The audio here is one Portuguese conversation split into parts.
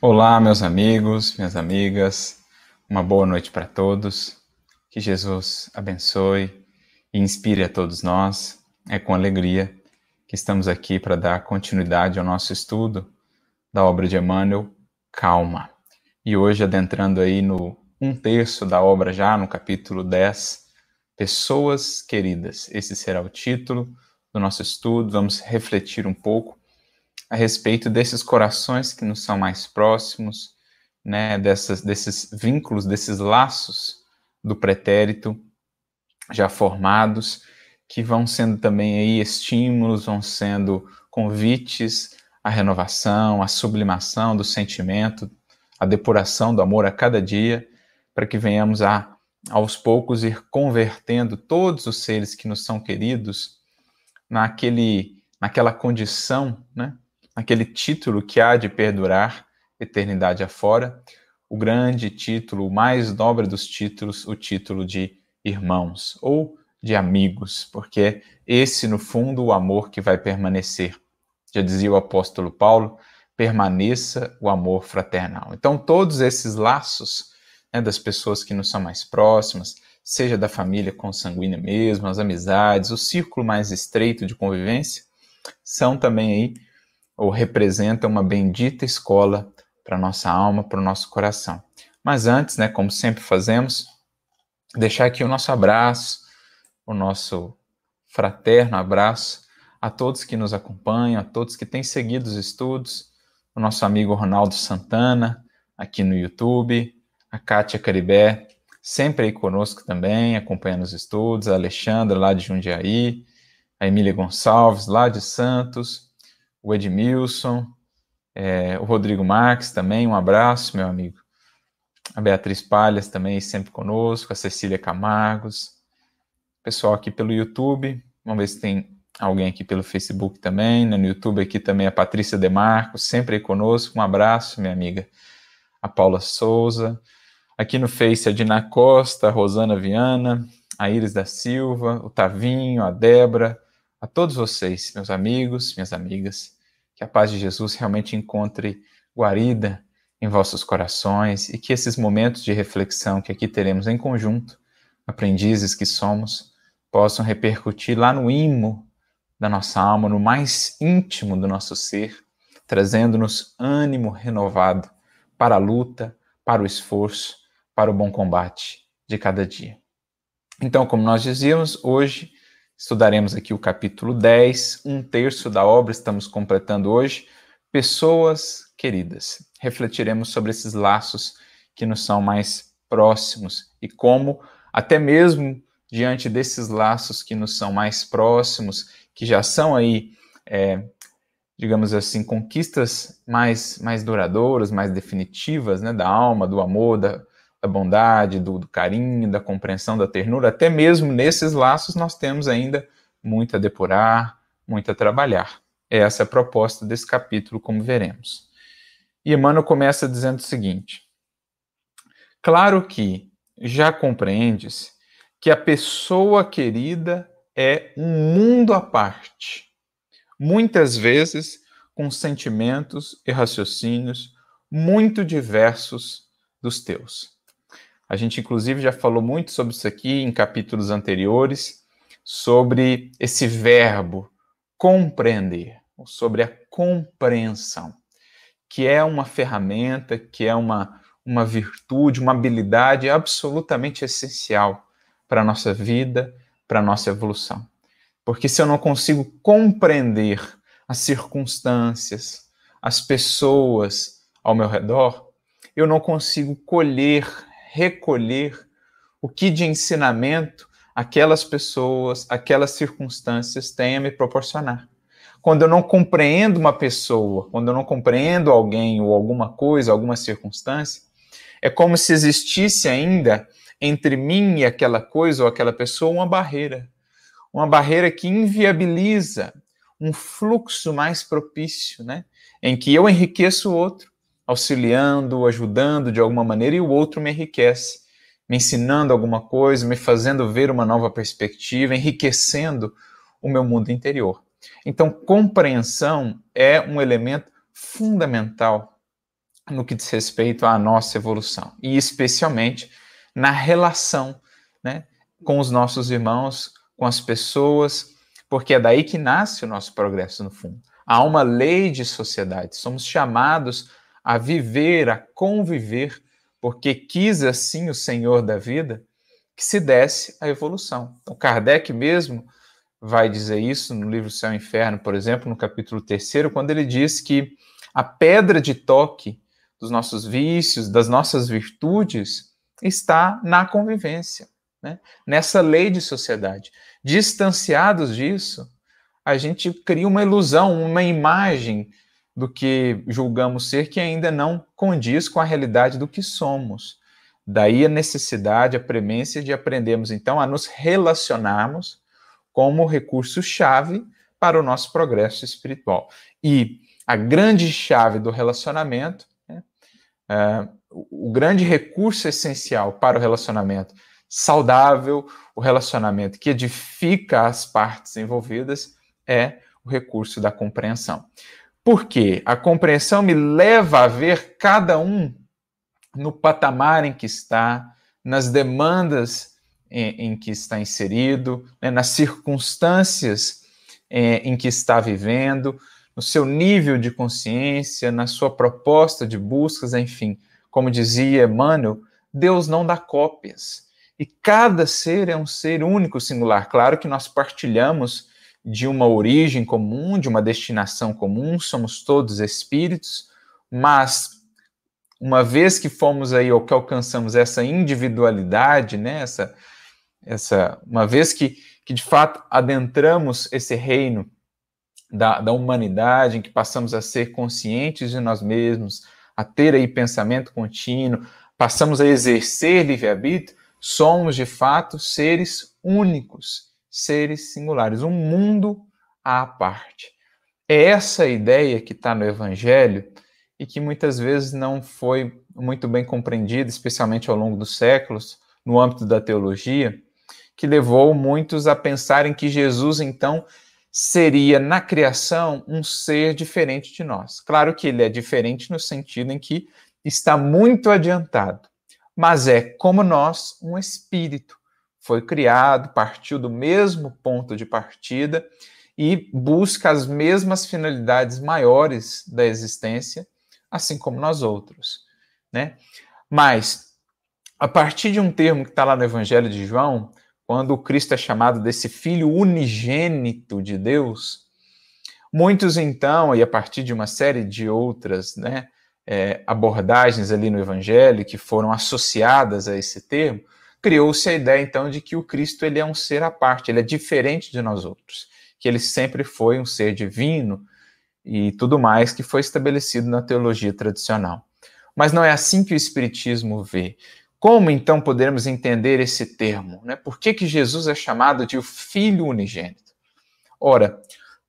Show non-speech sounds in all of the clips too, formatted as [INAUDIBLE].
Olá, meus amigos, minhas amigas, uma boa noite para todos. Que Jesus abençoe e inspire a todos nós. É com alegria que estamos aqui para dar continuidade ao nosso estudo da obra de Emmanuel, Calma. E hoje, adentrando aí no um terço da obra, já no capítulo 10, Pessoas Queridas. Esse será o título do nosso estudo. Vamos refletir um pouco a respeito desses corações que nos são mais próximos, né, dessas, desses vínculos, desses laços do pretérito já formados, que vão sendo também aí estímulos, vão sendo convites à renovação, à sublimação do sentimento, à depuração do amor a cada dia, para que venhamos a aos poucos ir convertendo todos os seres que nos são queridos naquele naquela condição, né, aquele título que há de perdurar eternidade afora, o grande título, o mais nobre dos títulos, o título de irmãos ou de amigos, porque é esse, no fundo, o amor que vai permanecer. Já dizia o apóstolo Paulo, permaneça o amor fraternal. Então, todos esses laços né, das pessoas que nos são mais próximas, seja da família consanguínea mesmo, as amizades, o círculo mais estreito de convivência, são também aí ou representa uma bendita escola para nossa alma, para o nosso coração. Mas antes, né, como sempre fazemos, deixar aqui o nosso abraço, o nosso fraterno abraço a todos que nos acompanham, a todos que têm seguido os estudos, o nosso amigo Ronaldo Santana, aqui no YouTube, a Kátia Caribé, sempre aí conosco também, acompanhando os estudos, a Alexandra, lá de Jundiaí, a Emília Gonçalves, lá de Santos, o Edmilson, é, o Rodrigo Marques também, um abraço, meu amigo. A Beatriz Palhas também sempre conosco, a Cecília Camargos, pessoal aqui pelo YouTube, vamos ver se tem alguém aqui pelo Facebook também, né? no YouTube aqui também a Patrícia Demarco, sempre aí conosco, um abraço, minha amiga. A Paula Souza, aqui no Face a Dina Costa, a Rosana Viana, a Iris da Silva, o Tavinho, a Débora, a todos vocês, meus amigos, minhas amigas, que a paz de Jesus realmente encontre guarida em vossos corações e que esses momentos de reflexão que aqui teremos em conjunto, aprendizes que somos, possam repercutir lá no imo da nossa alma, no mais íntimo do nosso ser, trazendo-nos ânimo renovado para a luta, para o esforço, para o bom combate de cada dia. Então, como nós dizíamos, hoje Estudaremos aqui o capítulo 10, um terço da obra estamos completando hoje. Pessoas queridas. Refletiremos sobre esses laços que nos são mais próximos e como, até mesmo diante desses laços que nos são mais próximos, que já são aí, é, digamos assim, conquistas mais, mais duradouras, mais definitivas, né, da alma, do amor, da, da bondade, do, do, carinho, da compreensão, da ternura, até mesmo nesses laços nós temos ainda muito a depurar, muito a trabalhar. Essa é a proposta desse capítulo, como veremos. E Emmanuel começa dizendo o seguinte: Claro que já compreendes que a pessoa querida é um mundo à parte, muitas vezes com sentimentos e raciocínios muito diversos dos teus. A gente, inclusive, já falou muito sobre isso aqui em capítulos anteriores, sobre esse verbo compreender, sobre a compreensão, que é uma ferramenta, que é uma, uma virtude, uma habilidade absolutamente essencial para a nossa vida, para a nossa evolução. Porque se eu não consigo compreender as circunstâncias, as pessoas ao meu redor, eu não consigo colher recolher o que de ensinamento aquelas pessoas, aquelas circunstâncias têm a me proporcionar. Quando eu não compreendo uma pessoa, quando eu não compreendo alguém ou alguma coisa, alguma circunstância, é como se existisse ainda entre mim e aquela coisa ou aquela pessoa uma barreira. Uma barreira que inviabiliza um fluxo mais propício, né? Em que eu enriqueço o outro, auxiliando, ajudando de alguma maneira, e o outro me enriquece, me ensinando alguma coisa, me fazendo ver uma nova perspectiva, enriquecendo o meu mundo interior. Então, compreensão é um elemento fundamental no que diz respeito à nossa evolução, e especialmente na relação né, com os nossos irmãos, com as pessoas, porque é daí que nasce o nosso progresso no fundo. Há uma lei de sociedade, somos chamados a viver, a conviver, porque quis assim o Senhor da vida que se desse a evolução. Então, Kardec mesmo vai dizer isso no livro Céu e Inferno, por exemplo, no capítulo 3, quando ele diz que a pedra de toque dos nossos vícios, das nossas virtudes, está na convivência, né? nessa lei de sociedade. Distanciados disso, a gente cria uma ilusão, uma imagem do que julgamos ser que ainda não condiz com a realidade do que somos. Daí a necessidade, a premência de aprendermos então a nos relacionarmos como recurso-chave para o nosso progresso espiritual. E a grande chave do relacionamento, né, uh, o grande recurso essencial para o relacionamento saudável, o relacionamento que edifica as partes envolvidas, é o recurso da compreensão. Porque a compreensão me leva a ver cada um no patamar em que está, nas demandas em, em que está inserido, né, nas circunstâncias é, em que está vivendo, no seu nível de consciência, na sua proposta de buscas, enfim. Como dizia Emmanuel, Deus não dá cópias. E cada ser é um ser único, singular. Claro que nós partilhamos de uma origem comum, de uma destinação comum, somos todos espíritos, mas uma vez que fomos aí ou que alcançamos essa individualidade, né, essa, essa, uma vez que, que de fato adentramos esse reino da, da humanidade, em que passamos a ser conscientes de nós mesmos, a ter aí pensamento contínuo, passamos a exercer livre-arbítrio, somos de fato seres únicos, seres singulares, um mundo à parte. É essa ideia que está no Evangelho e que muitas vezes não foi muito bem compreendida, especialmente ao longo dos séculos, no âmbito da teologia, que levou muitos a pensarem que Jesus, então, seria na criação um ser diferente de nós. Claro que ele é diferente no sentido em que está muito adiantado, mas é como nós, um espírito. Foi criado, partiu do mesmo ponto de partida e busca as mesmas finalidades maiores da existência assim como nós outros, né? Mas a partir de um termo que está lá no Evangelho de João, quando o Cristo é chamado desse Filho unigênito de Deus, muitos então, e a partir de uma série de outras, né, é, abordagens ali no Evangelho que foram associadas a esse termo, criou-se a ideia então de que o Cristo ele é um ser à parte, ele é diferente de nós outros, que ele sempre foi um ser divino, e tudo mais que foi estabelecido na teologia tradicional. Mas não é assim que o Espiritismo vê. Como então podemos entender esse termo? Né? Por que, que Jesus é chamado de o Filho Unigênito? Ora,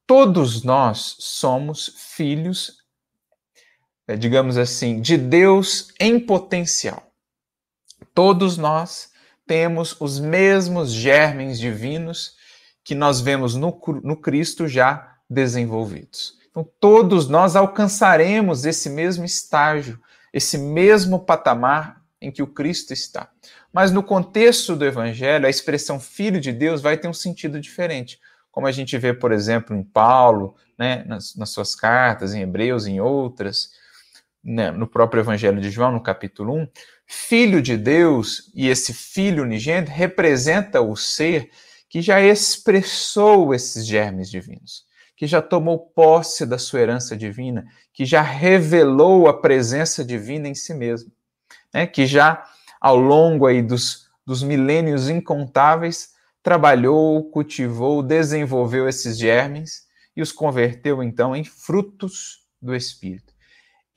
todos nós somos filhos, eh, digamos assim, de Deus em potencial. Todos nós temos os mesmos germens divinos que nós vemos no, no Cristo já desenvolvidos. Então, todos nós alcançaremos esse mesmo estágio, esse mesmo patamar em que o Cristo está. Mas no contexto do Evangelho, a expressão Filho de Deus vai ter um sentido diferente. Como a gente vê, por exemplo, em Paulo, né, nas, nas suas cartas, em Hebreus, em outras, né, no próprio Evangelho de João, no capítulo 1, Filho de Deus e esse Filho unigênito representa o ser que já expressou esses germes divinos que já tomou posse da sua herança divina, que já revelou a presença divina em si mesmo, né? que já ao longo aí dos, dos milênios incontáveis trabalhou, cultivou, desenvolveu esses germes e os converteu então em frutos do Espírito.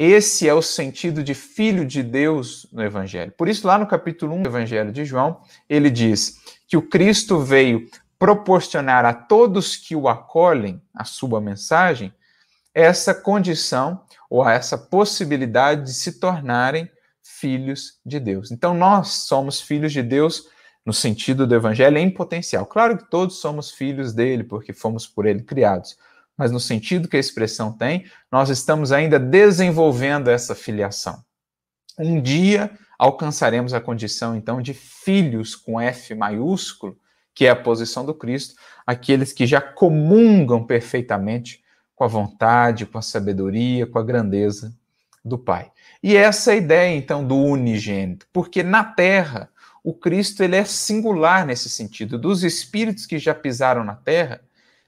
Esse é o sentido de filho de Deus no Evangelho. Por isso, lá no capítulo 1 do Evangelho de João, ele diz que o Cristo veio proporcionar a todos que o acolhem a sua mensagem essa condição ou essa possibilidade de se tornarem filhos de Deus. Então nós somos filhos de Deus no sentido do evangelho em potencial. Claro que todos somos filhos dele porque fomos por ele criados, mas no sentido que a expressão tem, nós estamos ainda desenvolvendo essa filiação. Um dia alcançaremos a condição, então, de filhos com F maiúsculo, que é a posição do Cristo, aqueles que já comungam perfeitamente com a vontade, com a sabedoria, com a grandeza do Pai. E essa é a ideia, então, do unigênito, porque na Terra, o Cristo ele é singular nesse sentido. Dos espíritos que já pisaram na Terra,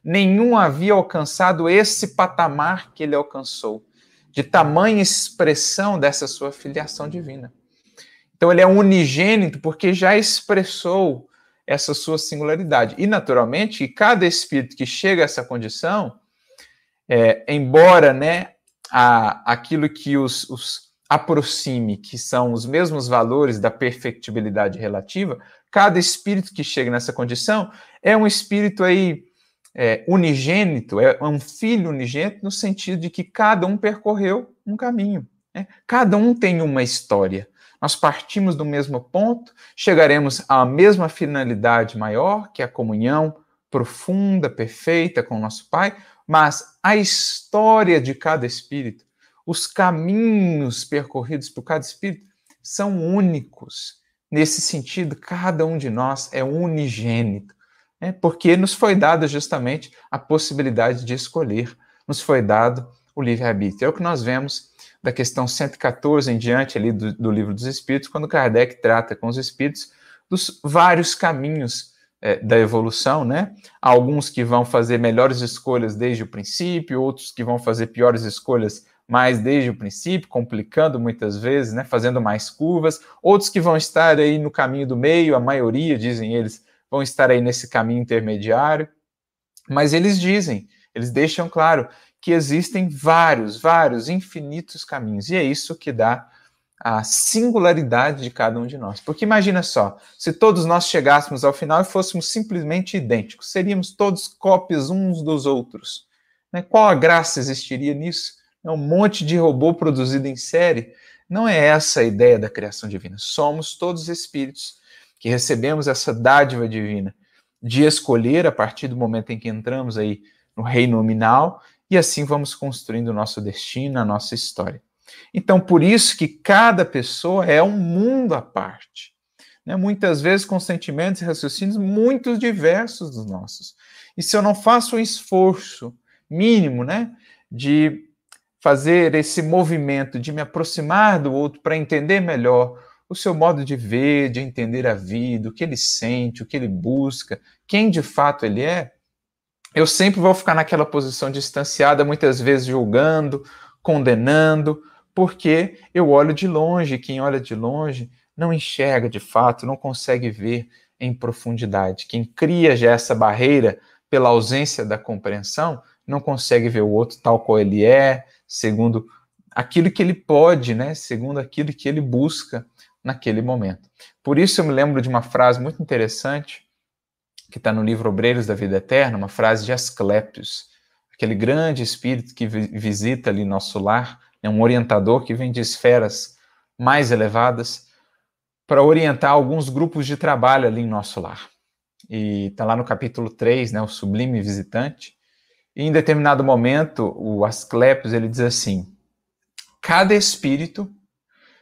nenhum havia alcançado esse patamar que ele alcançou, de tamanha expressão dessa sua filiação divina. Então, ele é unigênito porque já expressou essa sua singularidade. E, naturalmente, cada espírito que chega a essa condição, é, embora né, a, aquilo que os, os aproxime, que são os mesmos valores da perfectibilidade relativa, cada espírito que chega nessa condição é um espírito aí é, unigênito, é um filho unigênito no sentido de que cada um percorreu um caminho. Né? Cada um tem uma história. Nós partimos do mesmo ponto, chegaremos à mesma finalidade maior, que é a comunhão profunda, perfeita com o nosso Pai, mas a história de cada espírito, os caminhos percorridos por cada espírito são únicos. Nesse sentido, cada um de nós é unigênito, né? porque nos foi dada justamente a possibilidade de escolher, nos foi dado o livre-arbítrio. É o que nós vemos da questão 114 em diante ali do, do livro dos Espíritos, quando Kardec trata com os Espíritos dos vários caminhos é, da evolução, né? Alguns que vão fazer melhores escolhas desde o princípio, outros que vão fazer piores escolhas mais desde o princípio, complicando muitas vezes, né? Fazendo mais curvas, outros que vão estar aí no caminho do meio, a maioria, dizem eles, vão estar aí nesse caminho intermediário, mas eles dizem, eles deixam claro que existem vários, vários, infinitos caminhos, e é isso que dá a singularidade de cada um de nós. Porque imagina só, se todos nós chegássemos ao final e fôssemos simplesmente idênticos, seríamos todos cópias uns dos outros. Né? Qual a graça existiria nisso? É um monte de robô produzido em série. Não é essa a ideia da criação divina. Somos todos espíritos que recebemos essa dádiva divina de escolher a partir do momento em que entramos aí no reino nominal e assim vamos construindo o nosso destino, a nossa história. Então, por isso que cada pessoa é um mundo à parte. Né? Muitas vezes com sentimentos e raciocínios muito diversos dos nossos. E se eu não faço um esforço mínimo né, de fazer esse movimento, de me aproximar do outro para entender melhor o seu modo de ver, de entender a vida, o que ele sente, o que ele busca, quem de fato ele é, eu sempre vou ficar naquela posição distanciada, muitas vezes julgando, condenando, porque eu olho de longe, quem olha de longe não enxerga de fato, não consegue ver em profundidade. Quem cria já essa barreira pela ausência da compreensão, não consegue ver o outro tal qual ele é, segundo aquilo que ele pode, né? Segundo aquilo que ele busca naquele momento. Por isso eu me lembro de uma frase muito interessante que está no livro Obreiros da Vida Eterna, uma frase de Asclepios, aquele grande espírito que visita ali nosso lar é um orientador que vem de esferas mais elevadas para orientar alguns grupos de trabalho ali em nosso lar. E está lá no capítulo 3, né, o sublime visitante. E em determinado momento, o Asclepios ele diz assim: Cada espírito,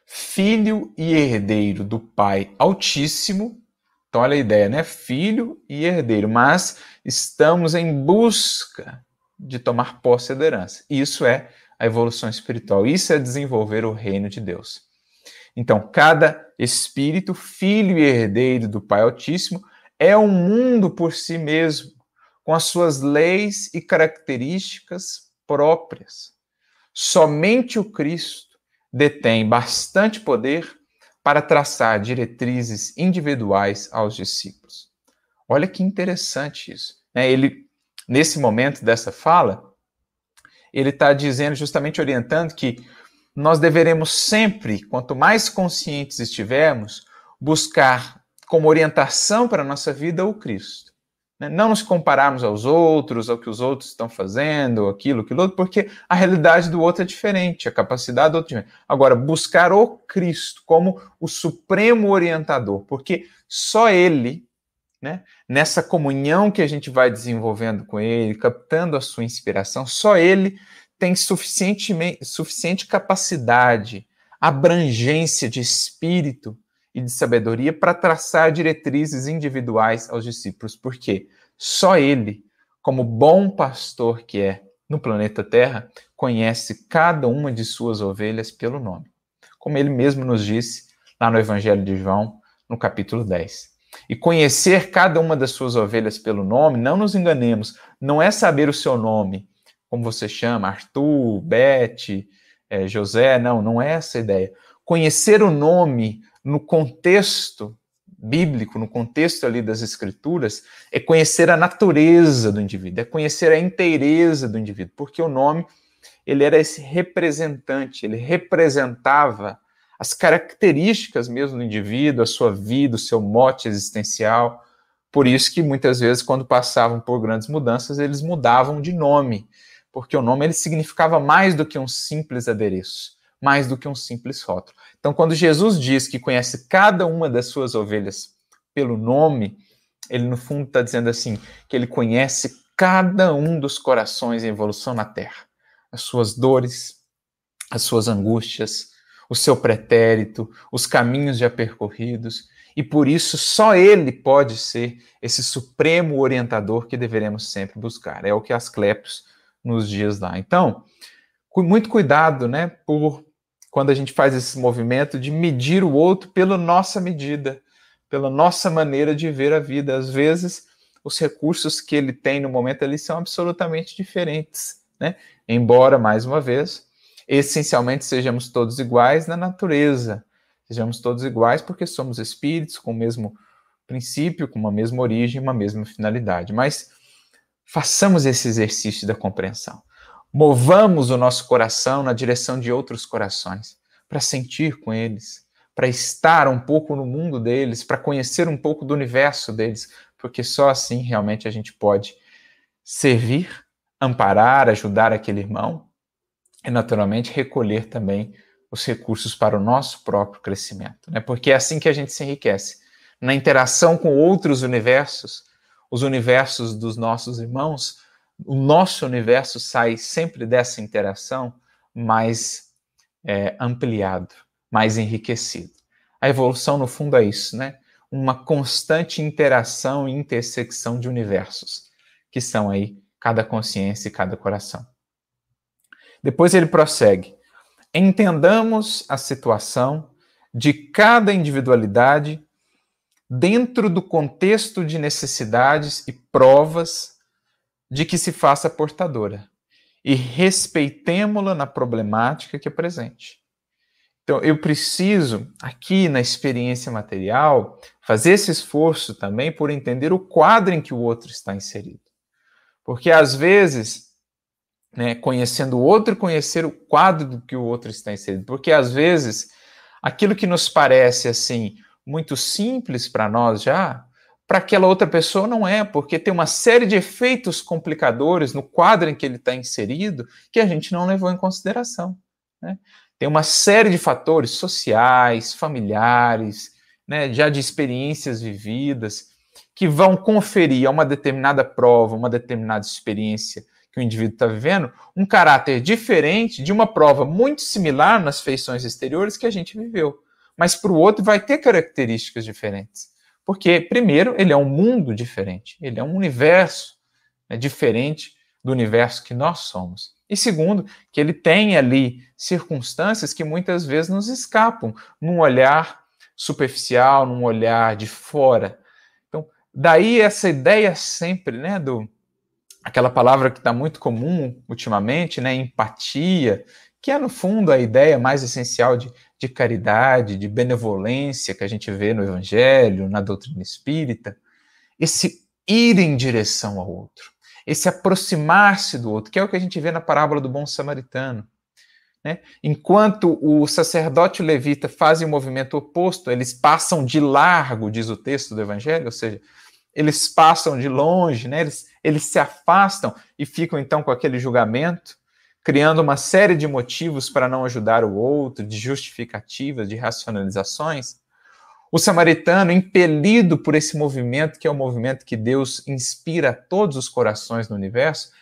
filho e herdeiro do Pai Altíssimo, então olha a ideia, né? Filho e herdeiro, mas estamos em busca de tomar posse da herança. Isso é a evolução espiritual. Isso é desenvolver o reino de Deus. Então, cada espírito, filho e herdeiro do Pai Altíssimo, é um mundo por si mesmo, com as suas leis e características próprias. Somente o Cristo detém bastante poder para traçar diretrizes individuais aos discípulos. Olha que interessante isso. Né? Ele, nesse momento dessa fala, ele está dizendo, justamente orientando, que nós deveremos sempre, quanto mais conscientes estivermos, buscar como orientação para a nossa vida o Cristo. Né? Não nos compararmos aos outros, ao que os outros estão fazendo, aquilo, aquilo outro, porque a realidade do outro é diferente, a capacidade do outro é diferente. Agora, buscar o Cristo como o supremo orientador, porque só Ele né? Nessa comunhão que a gente vai desenvolvendo com ele, captando a sua inspiração, só ele tem suficiente, suficiente capacidade, abrangência de espírito e de sabedoria para traçar diretrizes individuais aos discípulos, porque só ele, como bom pastor que é no planeta Terra, conhece cada uma de suas ovelhas pelo nome. Como ele mesmo nos disse lá no Evangelho de João, no capítulo 10. E conhecer cada uma das suas ovelhas pelo nome, não nos enganemos, não é saber o seu nome, como você chama, Arthur, Beth, é, José, não, não é essa a ideia. Conhecer o nome no contexto bíblico, no contexto ali das escrituras, é conhecer a natureza do indivíduo, é conhecer a inteireza do indivíduo, porque o nome, ele era esse representante, ele representava as características mesmo do indivíduo, a sua vida, o seu mote existencial. Por isso que muitas vezes, quando passavam por grandes mudanças, eles mudavam de nome, porque o nome ele significava mais do que um simples adereço, mais do que um simples rótulo. Então, quando Jesus diz que conhece cada uma das suas ovelhas pelo nome, ele no fundo está dizendo assim que ele conhece cada um dos corações em evolução na Terra, as suas dores, as suas angústias, o seu pretérito, os caminhos já percorridos, e por isso só ele pode ser esse supremo orientador que deveremos sempre buscar. É o que Asclepios nos dias lá. Então, muito cuidado, né, por quando a gente faz esse movimento de medir o outro pela nossa medida, pela nossa maneira de ver a vida. Às vezes, os recursos que ele tem no momento ali são absolutamente diferentes, né? Embora, mais uma vez, essencialmente sejamos todos iguais na natureza. Sejamos todos iguais porque somos espíritos com o mesmo princípio, com uma mesma origem, uma mesma finalidade. Mas façamos esse exercício da compreensão. Movamos o nosso coração na direção de outros corações, para sentir com eles, para estar um pouco no mundo deles, para conhecer um pouco do universo deles, porque só assim realmente a gente pode servir, amparar, ajudar aquele irmão e, naturalmente, recolher também os recursos para o nosso próprio crescimento, né? Porque é assim que a gente se enriquece. Na interação com outros universos, os universos dos nossos irmãos, o nosso universo sai sempre dessa interação mais é, ampliado, mais enriquecido. A evolução, no fundo, é isso, né? Uma constante interação e intersecção de universos, que são aí cada consciência e cada coração. Depois ele prossegue. Entendamos a situação de cada individualidade dentro do contexto de necessidades e provas de que se faça portadora e respeitemo-la na problemática que apresente. Então, eu preciso, aqui na experiência material, fazer esse esforço também por entender o quadro em que o outro está inserido. Porque, às vezes, né, conhecendo o outro, conhecer o quadro do que o outro está inserido. Porque às vezes aquilo que nos parece assim muito simples para nós já, para aquela outra pessoa não é, porque tem uma série de efeitos complicadores no quadro em que ele está inserido que a gente não levou em consideração. Né? Tem uma série de fatores sociais, familiares, né, já de experiências vividas, que vão conferir a uma determinada prova, uma determinada experiência que o indivíduo está vivendo, um caráter diferente de uma prova muito similar nas feições exteriores que a gente viveu. Mas para o outro vai ter características diferentes. Porque, primeiro, ele é um mundo diferente, ele é um universo né, diferente do universo que nós somos. E segundo, que ele tem ali circunstâncias que muitas vezes nos escapam num olhar superficial, num olhar de fora. Então, daí essa ideia sempre, né, do aquela palavra que está muito comum ultimamente, né, empatia, que é no fundo a ideia mais essencial de, de caridade, de benevolência que a gente vê no Evangelho, na doutrina espírita, esse ir em direção ao outro, esse aproximar-se do outro, que é o que a gente vê na parábola do bom samaritano. Né? Enquanto o sacerdote levita fazem o movimento oposto, eles passam de largo, diz o texto do Evangelho, ou seja, eles passam de longe, né? eles, eles se afastam e ficam então com aquele julgamento, criando uma série de motivos para não ajudar o outro, de justificativas, de racionalizações. O samaritano, impelido por esse movimento, que é o movimento que Deus inspira todos os corações no universo,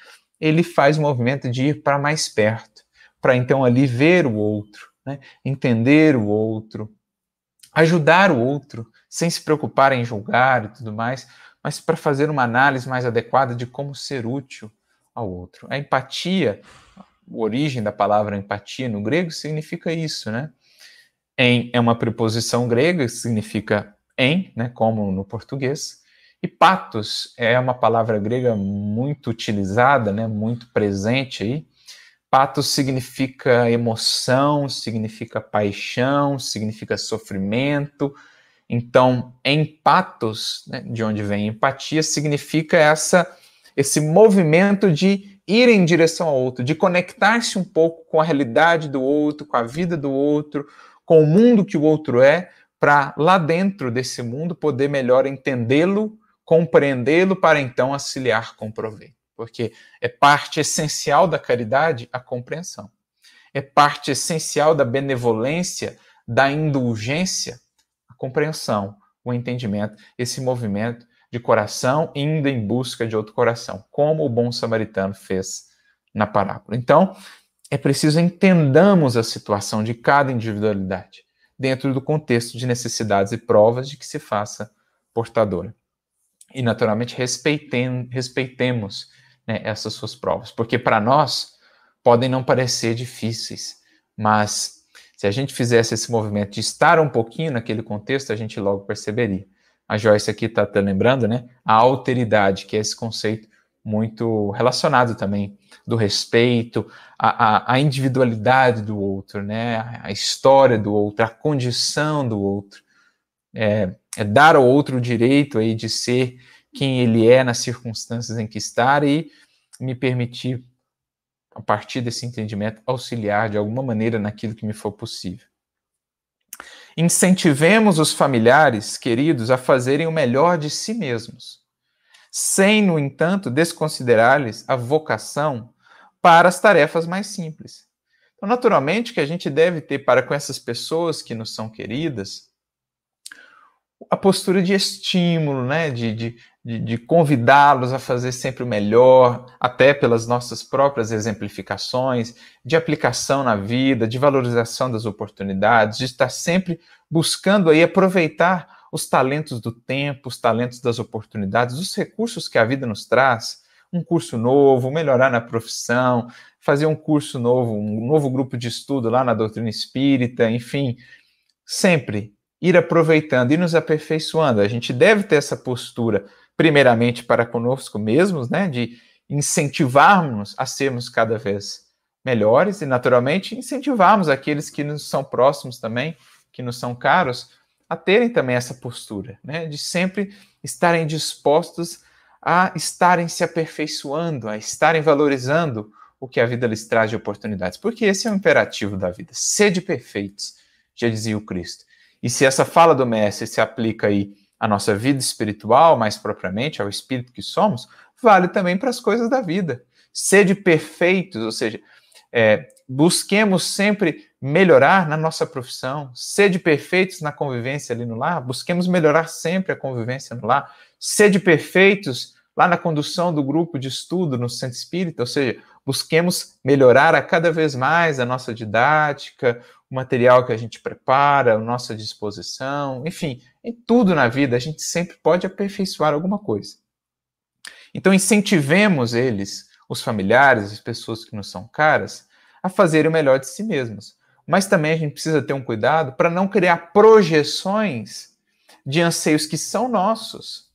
ele faz o movimento de ir para mais perto, para então ali ver o outro, né? entender o outro, ajudar o outro, sem se preocupar em julgar e tudo mais, mas para fazer uma análise mais adequada de como ser útil ao outro. A empatia, origem da palavra empatia no grego significa isso, né? Em é uma preposição grega, significa em, né, como no português. E patos é uma palavra grega muito utilizada, né, muito presente aí. Patos significa emoção, significa paixão, significa sofrimento. Então, empatos, né, de onde vem empatia, significa essa esse movimento de ir em direção ao outro, de conectar-se um pouco com a realidade do outro, com a vida do outro, com o mundo que o outro é, para lá dentro desse mundo poder melhor entendê-lo, compreendê-lo, para então auxiliar com proveito. Porque é parte essencial da caridade a compreensão. É parte essencial da benevolência, da indulgência, a compreensão, o entendimento, esse movimento de coração indo em busca de outro coração, como o bom samaritano fez na parábola. Então, é preciso entendamos a situação de cada individualidade, dentro do contexto de necessidades e provas de que se faça portadora. E, naturalmente, respeitem, respeitemos né, essas suas provas, porque para nós podem não parecer difíceis, mas se a gente fizesse esse movimento de estar um pouquinho naquele contexto, a gente logo perceberia. A Joyce aqui está tá lembrando, né? A alteridade, que é esse conceito muito relacionado também do respeito, a, a, a, individualidade do outro, né? a história do outro, a condição do outro. É, é, dar ao outro o direito aí de ser quem ele é nas circunstâncias em que está e me permitir, a partir desse entendimento, auxiliar de alguma maneira naquilo que me for possível. Incentivemos os familiares queridos a fazerem o melhor de si mesmos sem, no entanto, desconsiderar-lhes a vocação para as tarefas mais simples. Então, naturalmente, que a gente deve ter para com essas pessoas que nos são queridas a postura de estímulo, né? de, de, de, convidá-los a fazer sempre o melhor, até pelas nossas próprias exemplificações, de aplicação na vida, de valorização das oportunidades, de estar sempre buscando aí aproveitar os talentos do tempo, os talentos das oportunidades, os recursos que a vida nos traz, um curso novo, melhorar na profissão, fazer um curso novo, um novo grupo de estudo lá na doutrina espírita, enfim, sempre ir aproveitando e nos aperfeiçoando. A gente deve ter essa postura, primeiramente para conosco mesmos, né, de incentivarmos a sermos cada vez melhores e, naturalmente, incentivarmos aqueles que nos são próximos também, que nos são caros, a terem também essa postura, né, de sempre estarem dispostos a estarem se aperfeiçoando, a estarem valorizando o que a vida lhes traz de oportunidades, porque esse é o imperativo da vida. Sede perfeitos, já dizia o Cristo. E se essa fala do Mestre se aplica aí à nossa vida espiritual, mais propriamente, ao espírito que somos, vale também para as coisas da vida. Sede perfeitos, ou seja, é, busquemos sempre melhorar na nossa profissão, sede perfeitos na convivência ali no lar, busquemos melhorar sempre a convivência no lar, sede perfeitos lá na condução do grupo de estudo no centro espírita, ou seja, busquemos melhorar a cada vez mais a nossa didática, o material que a gente prepara, a nossa disposição, enfim, em tudo na vida a gente sempre pode aperfeiçoar alguma coisa. Então incentivemos eles, os familiares, as pessoas que nos são caras, a fazerem o melhor de si mesmos. Mas também a gente precisa ter um cuidado para não criar projeções de anseios que são nossos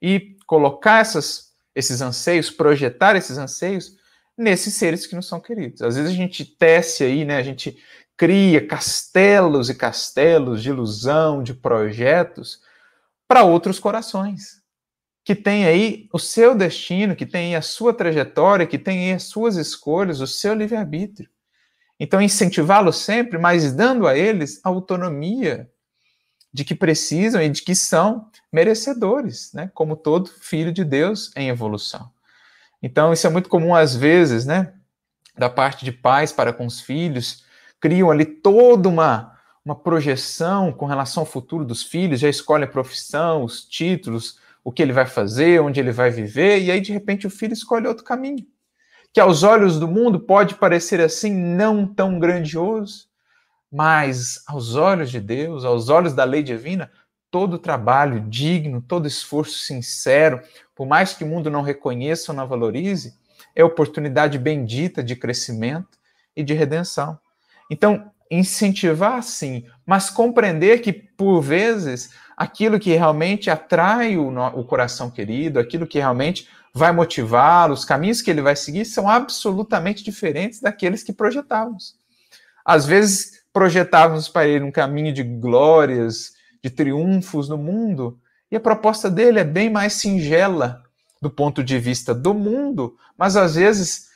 e colocar essas, esses anseios, projetar esses anseios nesses seres que não são queridos. Às vezes a gente tece aí, né? A gente cria castelos e castelos de ilusão, de projetos para outros corações que têm aí o seu destino, que têm a sua trajetória, que têm as suas escolhas, o seu livre-arbítrio. Então, incentivá-los sempre, mas dando a eles a autonomia de que precisam e de que são merecedores, né? como todo filho de Deus em evolução. Então, isso é muito comum às vezes, né? da parte de pais para com os filhos, criam ali toda uma, uma projeção com relação ao futuro dos filhos, já escolhe a profissão, os títulos, o que ele vai fazer, onde ele vai viver, e aí de repente o filho escolhe outro caminho, que aos olhos do mundo pode parecer assim não tão grandioso, mas aos olhos de Deus, aos olhos da lei divina, todo trabalho digno, todo esforço sincero, por mais que o mundo não reconheça ou não valorize, é oportunidade bendita de crescimento e de redenção. Então, incentivar sim, mas compreender que, por vezes, aquilo que realmente atrai o, o coração querido, aquilo que realmente vai motivá-lo, os caminhos que ele vai seguir são absolutamente diferentes daqueles que projetávamos. Às vezes, projetávamos para ele um caminho de glórias, de triunfos no mundo, e a proposta dele é bem mais singela do ponto de vista do mundo, mas às vezes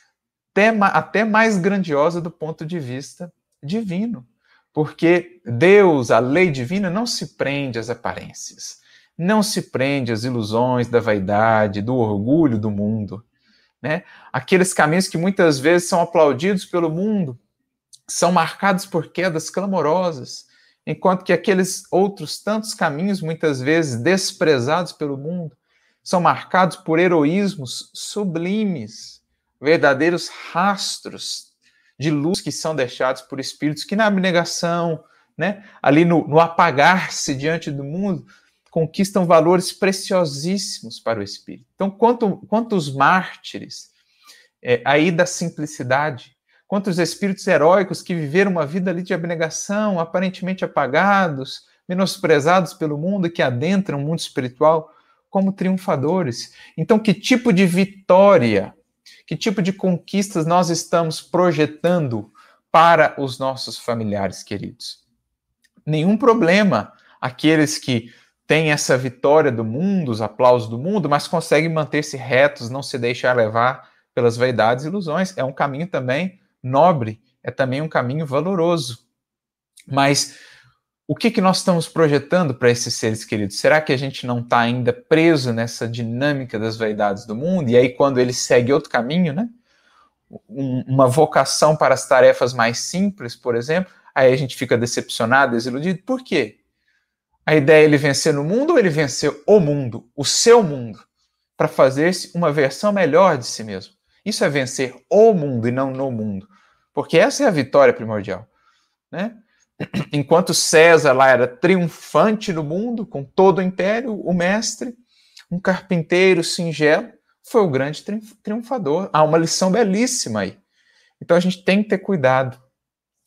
até, mais grandiosa do ponto de vista divino. Porque Deus, a lei divina, não se prende às aparências, não se prende às ilusões da vaidade, do orgulho do mundo. Né? Aqueles caminhos que muitas vezes são aplaudidos pelo mundo são marcados por quedas clamorosas, enquanto que aqueles outros tantos caminhos, muitas vezes desprezados pelo mundo, são marcados por heroísmos sublimes, verdadeiros rastros de luz que são deixados por espíritos que na abnegação, né, ali no, no apagar-se diante do mundo, conquistam valores preciosíssimos para o espírito. Então, quanto, quantos mártires é, aí da simplicidade, quantos espíritos heróicos que viveram uma vida ali de abnegação, aparentemente apagados, menosprezados pelo mundo e que adentram o mundo espiritual como triunfadores. Então, que tipo de vitória, que tipo de conquistas nós estamos projetando para os nossos familiares queridos? Nenhum problema aqueles que têm essa vitória do mundo, os aplausos do mundo, mas conseguem manter-se retos, não se deixar levar pelas vaidades e ilusões. É um caminho também nobre, é também um caminho valoroso. Mas o que, que nós estamos projetando para esses seres queridos? Será que a gente não está ainda preso nessa dinâmica das vaidades do mundo? E aí, quando ele segue outro caminho, né? Um, uma vocação para as tarefas mais simples, por exemplo, aí a gente fica decepcionado, desiludido. Por quê? A ideia é ele vencer no mundo ou ele vencer o mundo, o seu mundo, para fazer-se uma versão melhor de si mesmo? Isso é vencer o mundo e não no mundo. Porque essa é a vitória primordial. Né? Enquanto César lá era triunfante no mundo, com todo o império, o mestre, um carpinteiro singelo, foi o grande triunfador. Há uma lição belíssima aí. Então a gente tem que ter cuidado,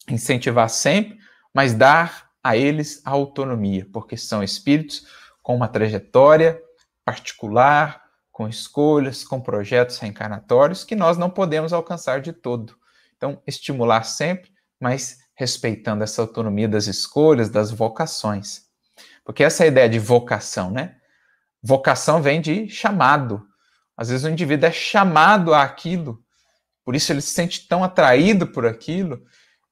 incentivar sempre, mas dar a eles a autonomia, porque são espíritos com uma trajetória particular, com escolhas, com projetos reencarnatórios que nós não podemos alcançar de todo. Então, estimular sempre, mas respeitando essa autonomia das escolhas, das vocações. Porque essa ideia de vocação, né? Vocação vem de chamado. Às vezes o indivíduo é chamado àquilo, por isso ele se sente tão atraído por aquilo.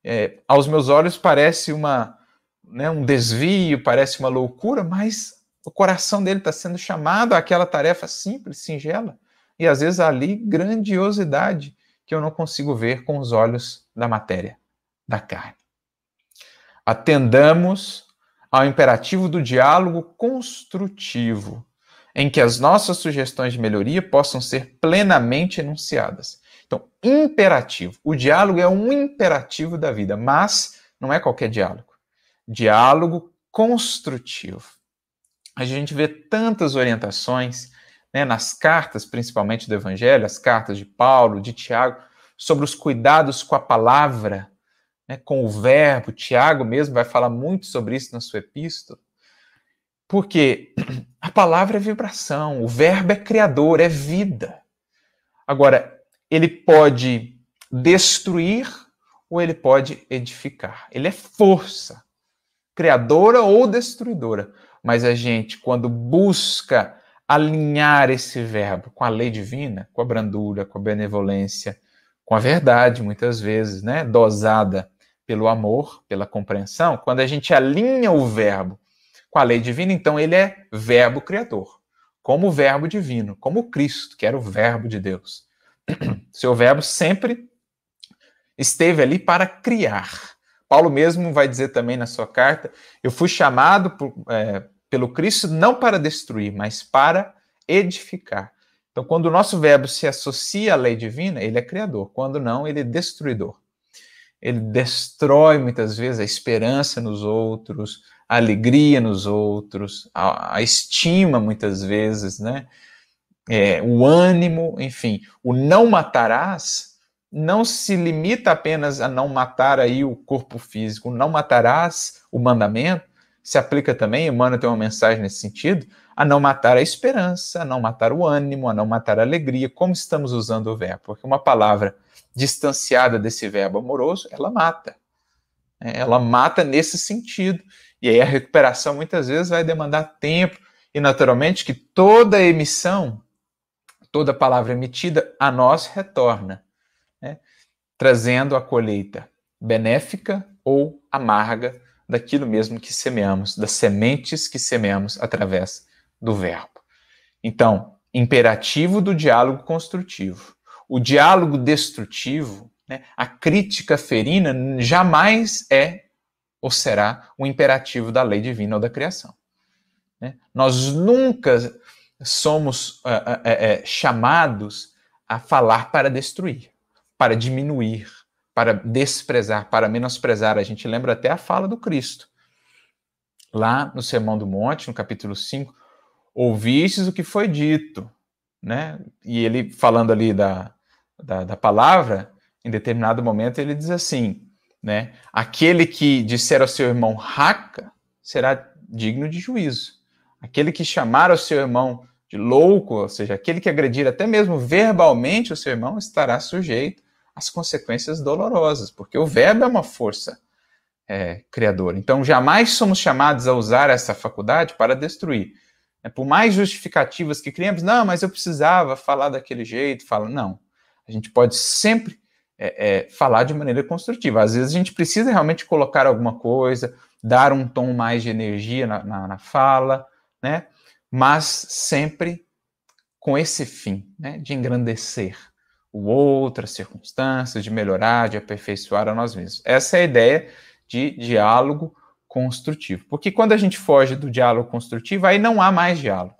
É, aos meus olhos parece uma, né, um desvio, parece uma loucura, mas o coração dele está sendo chamado àquela tarefa simples, singela, e às vezes ali grandiosidade que eu não consigo ver com os olhos da matéria, da carne. Atendamos ao imperativo do diálogo construtivo, em que as nossas sugestões de melhoria possam ser plenamente enunciadas. Então, imperativo. O diálogo é um imperativo da vida, mas não é qualquer diálogo. Diálogo construtivo a gente vê tantas orientações né, nas cartas, principalmente do Evangelho, as cartas de Paulo, de Tiago, sobre os cuidados com a palavra, né, com o verbo. Tiago mesmo vai falar muito sobre isso na sua epístola. Porque [CLEARS THROAT] a palavra é vibração, o verbo é criador, é vida. Agora, ele pode destruir ou ele pode edificar. Ele é força, criadora ou destruidora mas a gente, quando busca alinhar esse verbo com a lei divina, com a brandura, com a benevolência, com a verdade, muitas vezes, né, dosada pelo amor, pela compreensão, quando a gente alinha o verbo com a lei divina, então ele é verbo criador, como o verbo divino, como Cristo, que era o verbo de Deus. [CLEARS THROAT] Seu verbo sempre esteve ali para criar, Paulo mesmo vai dizer também na sua carta: eu fui chamado por, é, pelo Cristo não para destruir, mas para edificar. Então, quando o nosso verbo se associa à lei divina, ele é criador. Quando não, ele é destruidor. Ele destrói muitas vezes a esperança nos outros, a alegria nos outros, a, a estima muitas vezes, né? É, o ânimo, enfim. O não matarás não se limita apenas a não matar aí o corpo físico. O não matarás, o mandamento, se aplica também, Emmanuel tem uma mensagem nesse sentido, a não matar a esperança, a não matar o ânimo, a não matar a alegria, como estamos usando o verbo. Porque uma palavra distanciada desse verbo amoroso, ela mata. É, ela mata nesse sentido. E aí a recuperação muitas vezes vai demandar tempo, e naturalmente que toda emissão, toda palavra emitida a nós retorna, né? trazendo a colheita benéfica ou amarga daquilo mesmo que semeamos, das sementes que semeamos através do verbo. Então, imperativo do diálogo construtivo. O diálogo destrutivo, né, a crítica ferina, jamais é ou será o imperativo da lei divina ou da criação. Né? Nós nunca somos uh, uh, chamados a falar para destruir, para diminuir, para desprezar, para menosprezar. A gente lembra até a fala do Cristo. Lá no Sermão do Monte, no capítulo 5, ouvistes o que foi dito, né? E ele falando ali da, da, da palavra, em determinado momento ele diz assim, né? Aquele que disser ao seu irmão raca será digno de juízo. Aquele que chamar ao seu irmão de louco, ou seja, aquele que agredir até mesmo verbalmente o seu irmão, estará sujeito às consequências dolorosas, porque o verbo é uma força é, criadora. Então, jamais somos chamados a usar essa faculdade para destruir. É, por mais justificativas que criamos, não, mas eu precisava falar daquele jeito, fala, não. A gente pode sempre é, é, falar de maneira construtiva. Às vezes a gente precisa realmente colocar alguma coisa, dar um tom mais de energia na, na, na fala, né? Mas sempre com esse fim, né? De engrandecer o outro, as circunstâncias, de melhorar, de aperfeiçoar a nós mesmos. Essa é a ideia de diálogo construtivo. Porque quando a gente foge do diálogo construtivo, aí não há mais diálogo.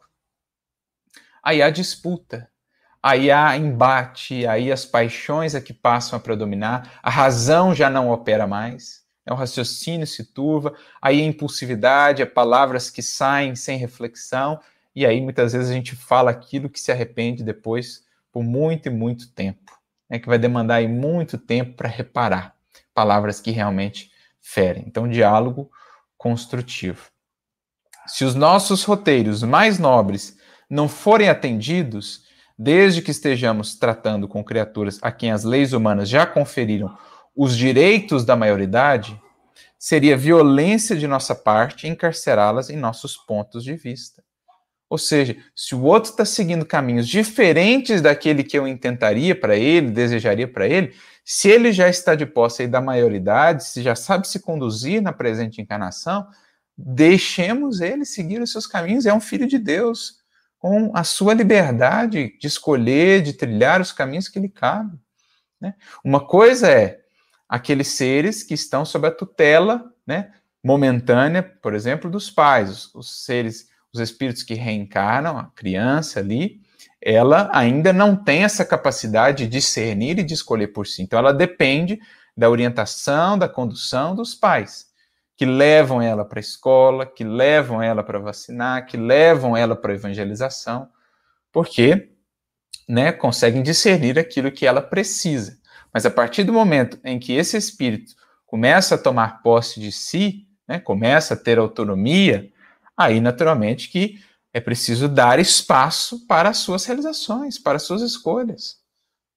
Aí há disputa, aí há embate, aí as paixões é que passam a predominar, a razão já não opera mais, né? o raciocínio se turva, aí a impulsividade, a palavras que saem sem reflexão, e aí muitas vezes a gente fala aquilo que se arrepende depois por muito e muito tempo, né? que vai demandar aí muito tempo para reparar palavras que realmente ferem. Então, diálogo construtivo. Se os nossos roteiros mais nobres não forem atendidos, desde que estejamos tratando com criaturas a quem as leis humanas já conferiram os direitos da maioridade, seria violência de nossa parte encarcerá-las em nossos pontos de vista. Ou seja, se o outro está seguindo caminhos diferentes daquele que eu intentaria para ele, desejaria para ele, se ele já está de posse da maioridade, se já sabe se conduzir na presente encarnação, deixemos ele seguir os seus caminhos. É um filho de Deus, com a sua liberdade de escolher, de trilhar os caminhos que lhe cabem. Né? Uma coisa é aqueles seres que estão sob a tutela né, momentânea, por exemplo, dos pais, os, os seres, os espíritos que reencarnam, a criança ali, ela ainda não tem essa capacidade de discernir e de escolher por si. Então, ela depende da orientação, da condução dos pais, que levam ela para a escola, que levam ela para vacinar, que levam ela para a evangelização, porque né, conseguem discernir aquilo que ela precisa. Mas a partir do momento em que esse espírito começa a tomar posse de si, né, começa a ter autonomia, aí naturalmente que é preciso dar espaço para as suas realizações, para as suas escolhas.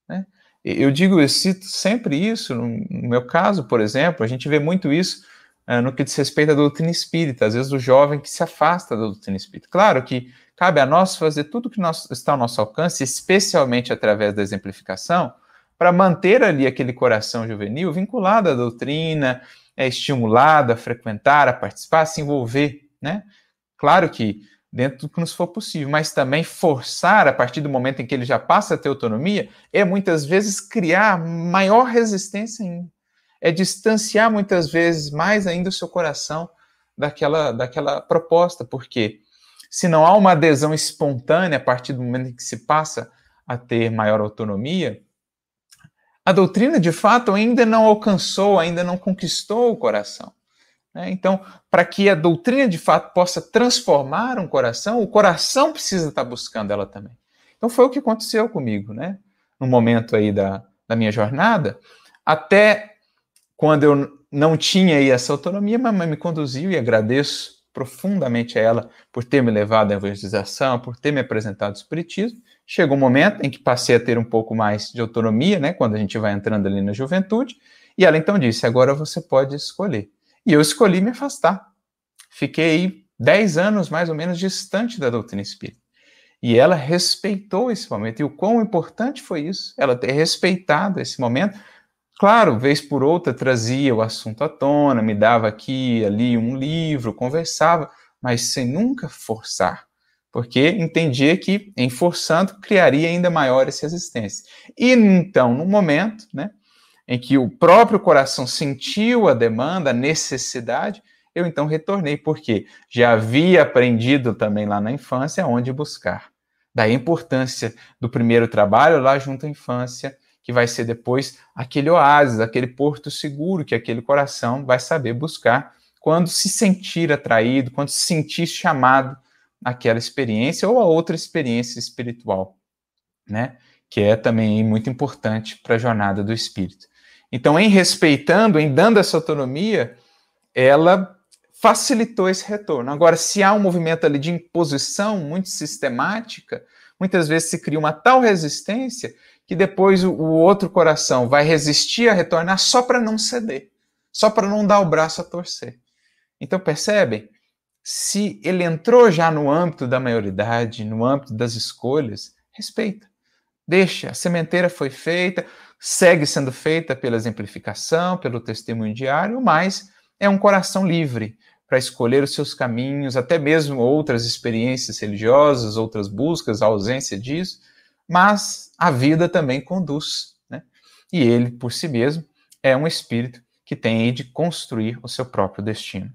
Né? Eu digo, eu cito sempre isso, no meu caso, por exemplo, a gente vê muito isso uh, no que diz respeito à doutrina espírita, às vezes o jovem que se afasta da doutrina espírita. Claro que cabe a nós fazer tudo que nós, está ao nosso alcance, especialmente através da exemplificação, para manter ali aquele coração juvenil vinculado à doutrina, é, estimulado a frequentar, a participar, a se envolver. Né? Claro que dentro do que nos for possível, mas também forçar a partir do momento em que ele já passa a ter autonomia é muitas vezes criar maior resistência ainda. é distanciar muitas vezes mais ainda o seu coração daquela, daquela proposta, porque se não há uma adesão espontânea a partir do momento em que se passa a ter maior autonomia, a doutrina de fato ainda não alcançou, ainda não conquistou o coração. Né? Então, para que a doutrina de fato possa transformar um coração, o coração precisa estar buscando ela também. Então, foi o que aconteceu comigo, né? No momento aí da, da minha jornada, até quando eu não tinha aí essa autonomia, mamãe me conduziu e agradeço profundamente a ela por ter me levado à evangelização, por ter me apresentado o espiritismo. Chegou um momento em que passei a ter um pouco mais de autonomia, né, quando a gente vai entrando ali na juventude, e ela então disse: "Agora você pode escolher". E eu escolhi me afastar. Fiquei 10 anos mais ou menos distante da doutrina espírita. E ela respeitou esse momento. E o quão importante foi isso, ela ter respeitado esse momento, Claro, vez por outra trazia o assunto à tona, me dava aqui ali um livro, conversava, mas sem nunca forçar, porque entendia que em forçando criaria ainda maiores resistências. E então, no momento, né, em que o próprio coração sentiu a demanda, a necessidade, eu então retornei, porque já havia aprendido também lá na infância onde buscar. Daí a importância do primeiro trabalho lá junto à infância, que vai ser depois aquele oásis, aquele porto seguro que aquele coração vai saber buscar quando se sentir atraído, quando se sentir chamado àquela experiência ou a outra experiência espiritual, né? Que é também muito importante para a jornada do espírito. Então, em respeitando, em dando essa autonomia, ela facilitou esse retorno. Agora, se há um movimento ali de imposição muito sistemática, muitas vezes se cria uma tal resistência que depois o, o outro coração vai resistir a retornar só para não ceder, só para não dar o braço a torcer. Então percebem? Se ele entrou já no âmbito da maioridade, no âmbito das escolhas, respeita. Deixa, a sementeira foi feita, segue sendo feita pela exemplificação, pelo testemunho diário, mas é um coração livre para escolher os seus caminhos, até mesmo outras experiências religiosas, outras buscas, a ausência disso, mas a vida também conduz. Né? E ele, por si mesmo, é um espírito que tem de construir o seu próprio destino.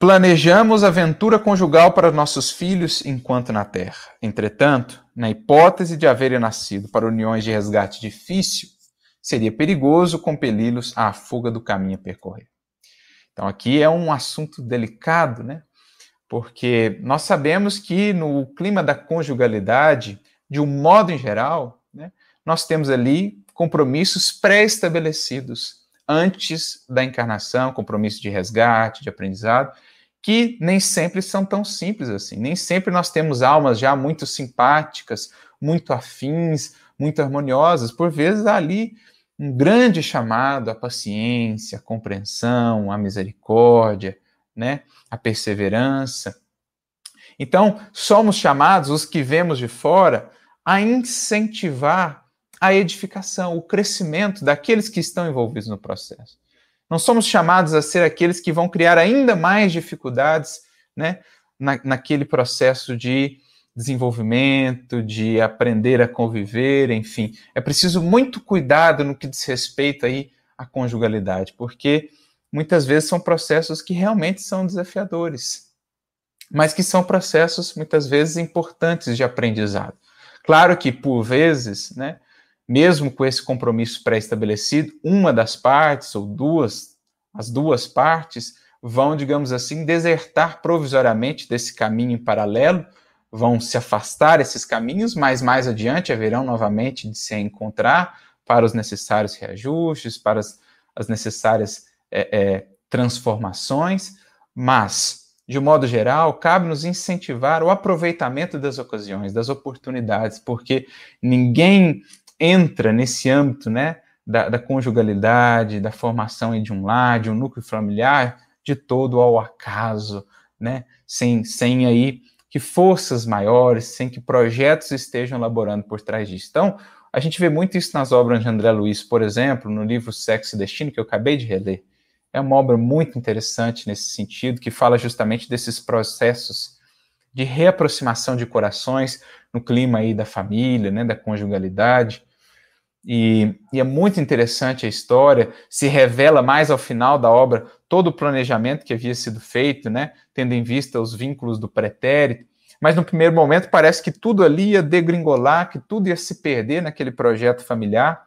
Planejamos aventura conjugal para nossos filhos enquanto na terra. Entretanto, na hipótese de haverem nascido para uniões de resgate difícil, seria perigoso compeli-los à fuga do caminho a percorrer. Então, aqui é um assunto delicado, né? porque nós sabemos que no clima da conjugalidade, de um modo em geral, né, nós temos ali compromissos pré-estabelecidos antes da encarnação, compromissos de resgate, de aprendizado, que nem sempre são tão simples assim. Nem sempre nós temos almas já muito simpáticas, muito afins, muito harmoniosas. Por vezes há ali um grande chamado à paciência, à compreensão, à misericórdia, né? a perseverança. Então, somos chamados, os que vemos de fora, a incentivar a edificação, o crescimento daqueles que estão envolvidos no processo. Não somos chamados a ser aqueles que vão criar ainda mais dificuldades né, na, naquele processo de desenvolvimento, de aprender a conviver, enfim. É preciso muito cuidado no que diz respeito aí à conjugalidade, porque muitas vezes são processos que realmente são desafiadores, mas que são processos muitas vezes importantes de aprendizado. Claro que por vezes, né, mesmo com esse compromisso pré-estabelecido, uma das partes ou duas, as duas partes vão, digamos assim, desertar provisoriamente desse caminho em paralelo, vão se afastar esses caminhos, mas mais adiante haverão novamente de se encontrar para os necessários reajustes, para as, as necessárias é, é, transformações, mas, de modo geral, cabe nos incentivar o aproveitamento das ocasiões, das oportunidades, porque ninguém entra nesse âmbito né, da, da conjugalidade, da formação de um lar, de um núcleo familiar, de todo ao acaso, né, sem, sem aí que forças maiores, sem que projetos estejam elaborando por trás disso. Então, a gente vê muito isso nas obras de André Luiz, por exemplo, no livro Sexo e Destino, que eu acabei de reler. É uma obra muito interessante nesse sentido, que fala justamente desses processos de reaproximação de corações no clima aí da família, né, da conjugalidade. E, e, é muito interessante a história, se revela mais ao final da obra todo o planejamento que havia sido feito, né, tendo em vista os vínculos do pretérito. Mas no primeiro momento parece que tudo ali ia degringolar, que tudo ia se perder naquele projeto familiar.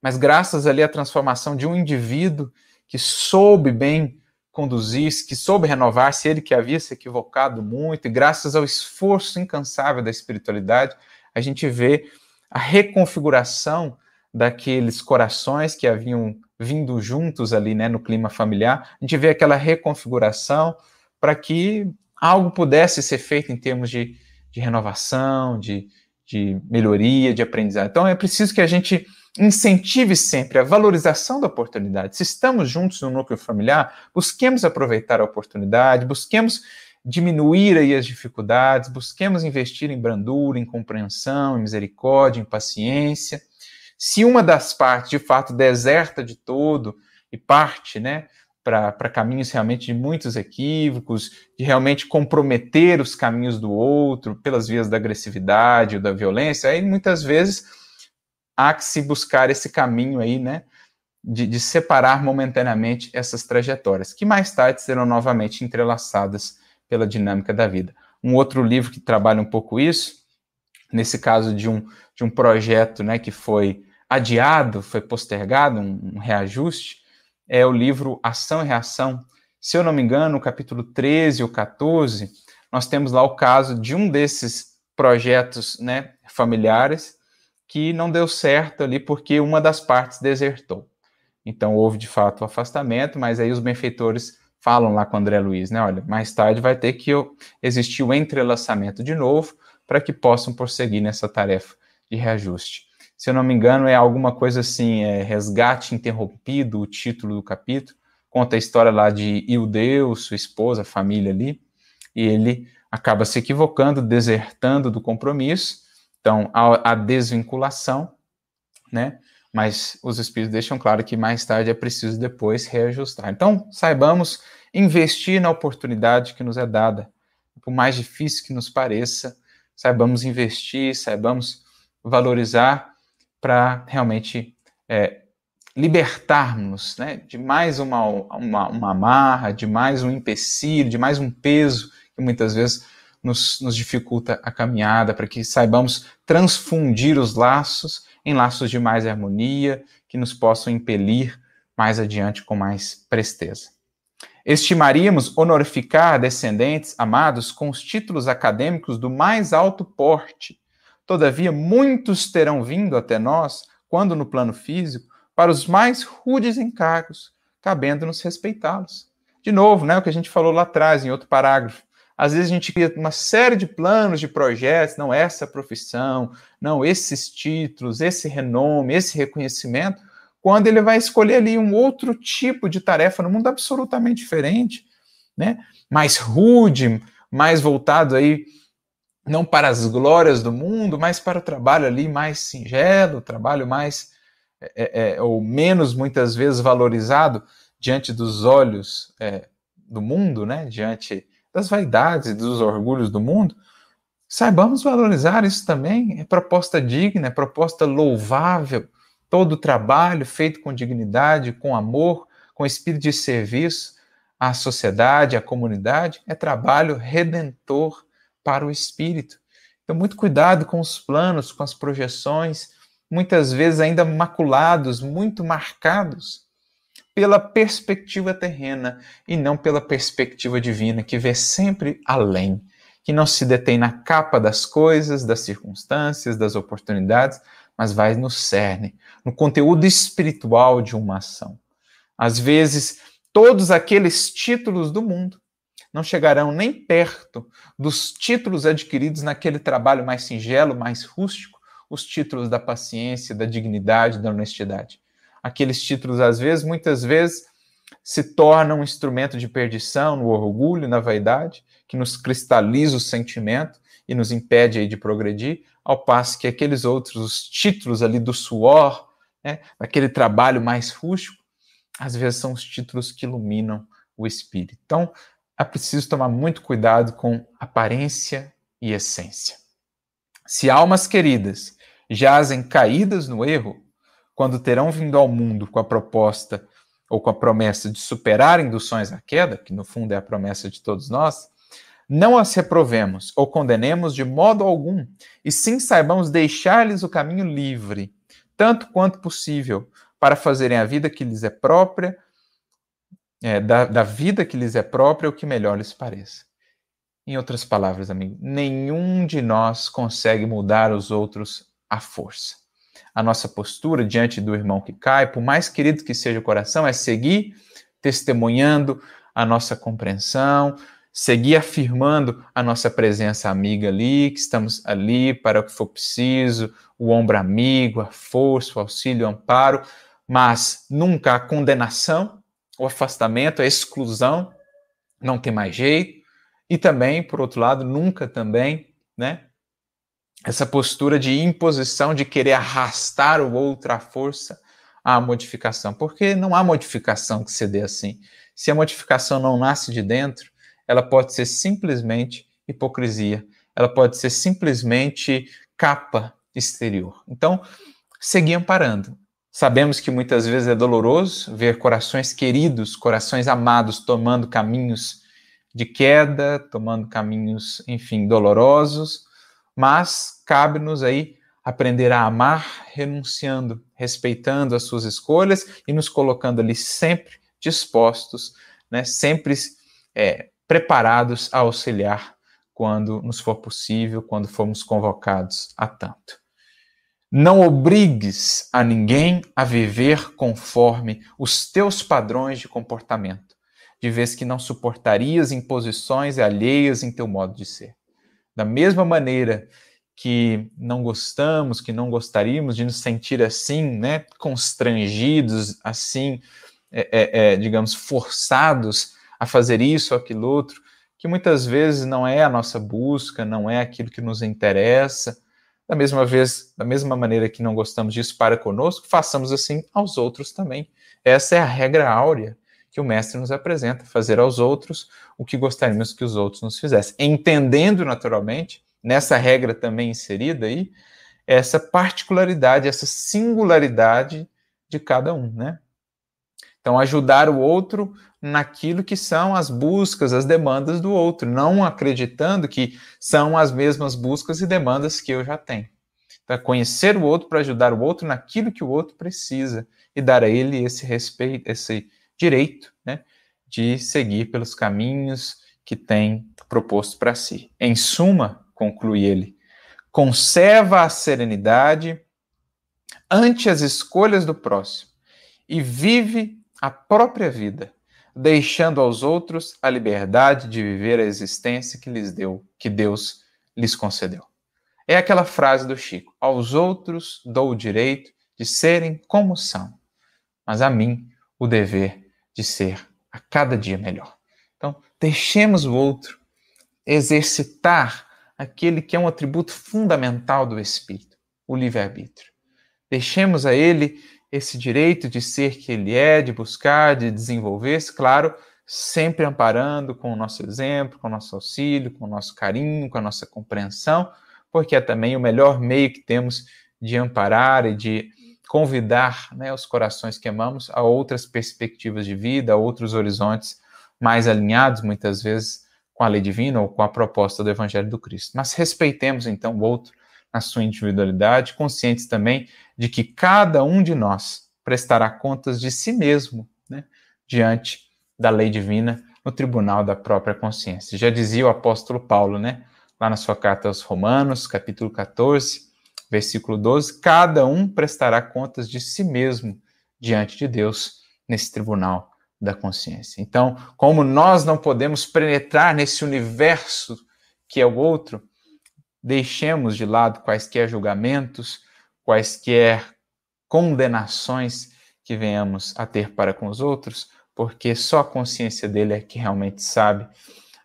Mas graças ali à transformação de um indivíduo que soube bem conduzir, que soube renovar-se, ele que havia se equivocado muito, e graças ao esforço incansável da espiritualidade, a gente vê a reconfiguração daqueles corações que haviam vindo juntos ali, né, no clima familiar, a gente vê aquela reconfiguração para que algo pudesse ser feito em termos de, de renovação, de, de melhoria, de aprendizado. Então é preciso que a gente incentive sempre a valorização da oportunidade. Se estamos juntos no núcleo familiar, busquemos aproveitar a oportunidade, busquemos diminuir aí as dificuldades, busquemos investir em brandura, em compreensão, em misericórdia, em paciência. Se uma das partes, de fato, deserta de todo e parte, né, para caminhos realmente de muitos equívocos, de realmente comprometer os caminhos do outro pelas vias da agressividade ou da violência, aí muitas vezes há que se buscar esse caminho aí, né, de, de separar momentaneamente essas trajetórias, que mais tarde serão novamente entrelaçadas pela dinâmica da vida. Um outro livro que trabalha um pouco isso, nesse caso de um, de um projeto né, que foi adiado, foi postergado, um, um reajuste, é o livro Ação e Reação. Se eu não me engano, no capítulo 13 ou 14, nós temos lá o caso de um desses projetos né, familiares que não deu certo ali porque uma das partes desertou. Então houve de fato o afastamento, mas aí os benfeitores falam lá com o André Luiz, né? Olha, mais tarde vai ter que existir o entrelaçamento de novo para que possam prosseguir nessa tarefa de reajuste. Se eu não me engano, é alguma coisa assim, é Resgate Interrompido, o título do capítulo. Conta a história lá de Ildeu, sua esposa, a família ali, e ele acaba se equivocando, desertando do compromisso. Então, a, desvinculação, né? Mas os espíritos deixam claro que mais tarde é preciso depois reajustar. Então, saibamos investir na oportunidade que nos é dada. Por mais difícil que nos pareça, saibamos investir, saibamos valorizar para realmente é, libertarmos né, de mais uma, uma, uma amarra, de mais um empecilho, de mais um peso que muitas vezes nos, nos dificulta a caminhada, para que saibamos transfundir os laços em laços de mais harmonia, que nos possam impelir mais adiante com mais presteza. Estimaríamos honorificar descendentes amados com os títulos acadêmicos do mais alto porte. Todavia, muitos terão vindo até nós, quando no plano físico, para os mais rudes encargos, cabendo-nos respeitá-los. De novo, né, o que a gente falou lá atrás, em outro parágrafo. Às vezes a gente cria uma série de planos, de projetos, não essa profissão, não esses títulos, esse renome, esse reconhecimento, quando ele vai escolher ali um outro tipo de tarefa no mundo absolutamente diferente, né? Mais rude, mais voltado aí não para as glórias do mundo, mas para o trabalho ali mais singelo, trabalho mais é, é, é, ou menos muitas vezes valorizado diante dos olhos é, do mundo, né? Diante das vaidades e dos orgulhos do mundo. Saibamos valorizar isso também. É proposta digna, é proposta louvável, todo trabalho feito com dignidade, com amor, com espírito de serviço à sociedade, à comunidade, é trabalho redentor para o espírito. Então, muito cuidado com os planos, com as projeções, muitas vezes ainda maculados, muito marcados pela perspectiva terrena e não pela perspectiva divina, que vê sempre além, que não se detém na capa das coisas, das circunstâncias, das oportunidades, mas vai no cerne, no conteúdo espiritual de uma ação. Às vezes, todos aqueles títulos do mundo não chegarão nem perto dos títulos adquiridos naquele trabalho mais singelo, mais rústico, os títulos da paciência, da dignidade, da honestidade. Aqueles títulos, às vezes, muitas vezes, se tornam um instrumento de perdição no orgulho, na vaidade, que nos cristaliza o sentimento e nos impede aí de progredir, ao passo que aqueles outros, os títulos ali do suor, né, daquele trabalho mais rústico, às vezes são os títulos que iluminam o espírito. Então, é preciso tomar muito cuidado com aparência e essência. Se almas queridas jazem caídas no erro, quando terão vindo ao mundo com a proposta ou com a promessa de superar induções à queda, que no fundo é a promessa de todos nós, não as reprovemos ou condenemos de modo algum, e sim saibamos deixar-lhes o caminho livre, tanto quanto possível, para fazerem a vida que lhes é própria, é, da, da vida que lhes é própria o que melhor lhes pareça. Em outras palavras, amigo, nenhum de nós consegue mudar os outros à força. A nossa postura diante do irmão que cai, por mais querido que seja o coração, é seguir testemunhando a nossa compreensão, seguir afirmando a nossa presença amiga ali, que estamos ali para o que for preciso, o ombro amigo, a força, o auxílio, o amparo, mas nunca a condenação, o afastamento, a exclusão, não tem mais jeito, e também, por outro lado, nunca também, né, essa postura de imposição, de querer arrastar o outro à força à modificação, porque não há modificação que se dê assim. Se a modificação não nasce de dentro, ela pode ser simplesmente hipocrisia, ela pode ser simplesmente capa exterior. Então, seguir amparando. Sabemos que muitas vezes é doloroso ver corações queridos, corações amados tomando caminhos de queda, tomando caminhos, enfim, dolorosos, mas cabe-nos aí aprender a amar renunciando, respeitando as suas escolhas e nos colocando ali sempre dispostos, né, sempre é, preparados a auxiliar quando nos for possível, quando formos convocados a tanto. Não obrigues a ninguém a viver conforme os teus padrões de comportamento, de vez que não suportarias imposições alheias em teu modo de ser. Da mesma maneira que não gostamos, que não gostaríamos de nos sentir assim, né, constrangidos, assim, é, é, é, digamos, forçados a fazer isso ou aquilo outro, que muitas vezes não é a nossa busca, não é aquilo que nos interessa. Da mesma vez, da mesma maneira que não gostamos disso para conosco, façamos assim aos outros também. Essa é a regra áurea que o mestre nos apresenta, fazer aos outros o que gostaríamos que os outros nos fizessem. Entendendo naturalmente, nessa regra também inserida aí, essa particularidade, essa singularidade de cada um, né? Então, ajudar o outro naquilo que são as buscas, as demandas do outro, não acreditando que são as mesmas buscas e demandas que eu já tenho. Então, é conhecer o outro para ajudar o outro naquilo que o outro precisa e dar a ele esse respeito, esse direito, né, de seguir pelos caminhos que tem proposto para si. Em suma, conclui ele, conserva a serenidade ante as escolhas do próximo e vive a própria vida, deixando aos outros a liberdade de viver a existência que lhes deu, que Deus lhes concedeu. É aquela frase do Chico: aos outros dou o direito de serem como são, mas a mim o dever de ser a cada dia melhor. Então, deixemos o outro exercitar aquele que é um atributo fundamental do espírito, o livre-arbítrio. Deixemos a ele esse direito de ser que ele é, de buscar, de desenvolver-se, claro, sempre amparando com o nosso exemplo, com o nosso auxílio, com o nosso carinho, com a nossa compreensão, porque é também o melhor meio que temos de amparar e de convidar né, os corações que amamos a outras perspectivas de vida, a outros horizontes mais alinhados, muitas vezes, com a lei divina ou com a proposta do Evangelho do Cristo. Mas respeitemos então o outro na sua individualidade, conscientes também de que cada um de nós prestará contas de si mesmo né, diante da lei divina no tribunal da própria consciência. Já dizia o apóstolo Paulo, né, lá na sua carta aos Romanos, capítulo 14, versículo 12: cada um prestará contas de si mesmo diante de Deus nesse tribunal da consciência. Então, como nós não podemos penetrar nesse universo que é o outro, deixemos de lado quaisquer julgamentos, quaisquer condenações que venhamos a ter para com os outros, porque só a consciência dele é que realmente sabe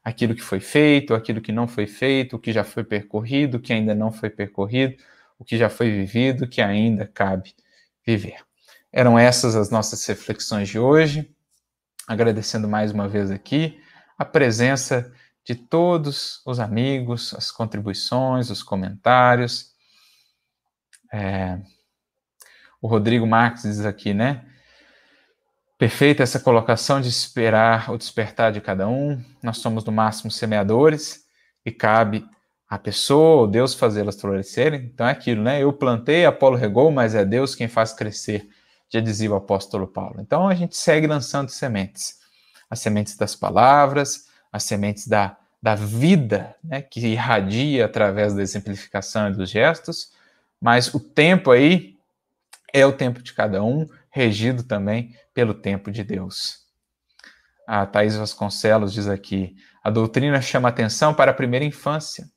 aquilo que foi feito, aquilo que não foi feito, o que já foi percorrido, o que ainda não foi percorrido, o que já foi vivido, que ainda cabe viver. Eram essas as nossas reflexões de hoje, agradecendo mais uma vez aqui a presença de todos os amigos, as contribuições, os comentários. É, o Rodrigo Marques diz aqui, né? Perfeita essa colocação de esperar o despertar de cada um. Nós somos no máximo semeadores e cabe à pessoa Deus fazê-las florescerem. Então é aquilo, né? Eu plantei, Apolo regou, mas é Deus quem faz crescer, já dizia o apóstolo Paulo. Então a gente segue lançando sementes. As sementes das palavras, as sementes da, da vida, né, que irradia através da exemplificação e dos gestos, mas o tempo aí é o tempo de cada um, regido também pelo tempo de Deus. A Thais Vasconcelos diz aqui: a doutrina chama atenção para a primeira infância,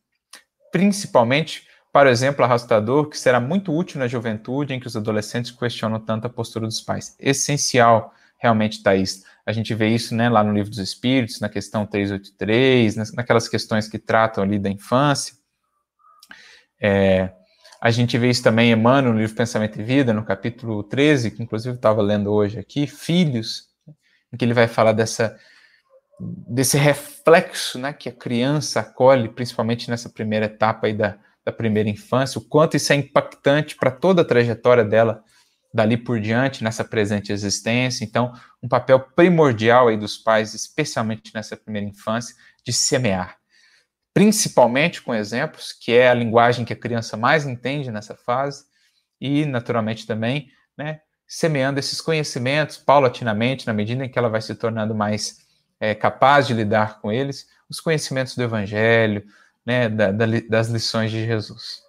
principalmente para o exemplo arrastador que será muito útil na juventude em que os adolescentes questionam tanto a postura dos pais. Essencial, realmente, Thais. A gente vê isso né, lá no Livro dos Espíritos, na questão 383, naquelas questões que tratam ali da infância. É, a gente vê isso também em Emmanuel, no livro Pensamento e Vida, no capítulo 13, que inclusive estava lendo hoje aqui, Filhos, em que ele vai falar dessa, desse reflexo né, que a criança acolhe, principalmente nessa primeira etapa aí da, da primeira infância, o quanto isso é impactante para toda a trajetória dela dali por diante, nessa presente existência. Então, um papel primordial aí dos pais, especialmente nessa primeira infância, de semear principalmente com exemplos, que é a linguagem que a criança mais entende nessa fase, e, naturalmente, também, né, semeando esses conhecimentos paulatinamente, na medida em que ela vai se tornando mais é, capaz de lidar com eles, os conhecimentos do Evangelho, né, da, da, das lições de Jesus.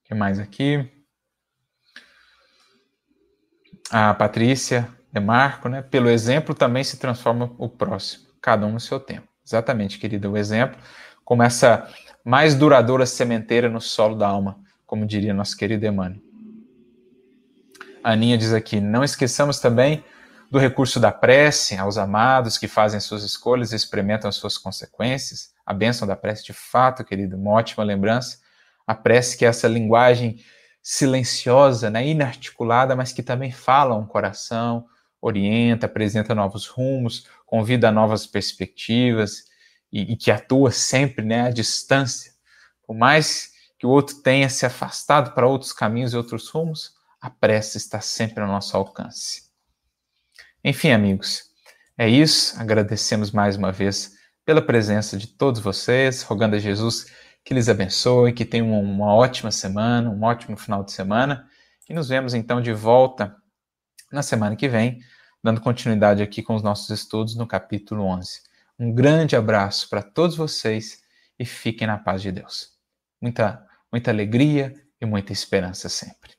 O que mais aqui? A Patrícia Marco, né? Pelo exemplo também se transforma o próximo, cada um no seu tempo. Exatamente, querida, o exemplo como essa mais duradoura sementeira no solo da alma, como diria nosso querido Emmanuel. Aninha diz aqui: não esqueçamos também do recurso da prece aos amados que fazem suas escolhas e experimentam as suas consequências. A bênção da prece, de fato, querido, uma ótima lembrança. A prece que é essa linguagem silenciosa, né, inarticulada, mas que também fala um coração, orienta, apresenta novos rumos, convida a novas perspectivas e, e que atua sempre né, à distância. Por mais que o outro tenha se afastado para outros caminhos e outros rumos, a prece está sempre ao nosso alcance. Enfim, amigos, é isso. Agradecemos mais uma vez pela presença de todos vocês, rogando a Jesus que lhes abençoe, que tenham uma ótima semana, um ótimo final de semana. E nos vemos então de volta na semana que vem, dando continuidade aqui com os nossos estudos no capítulo 11. Um grande abraço para todos vocês e fiquem na paz de Deus. Muita, muita alegria e muita esperança sempre.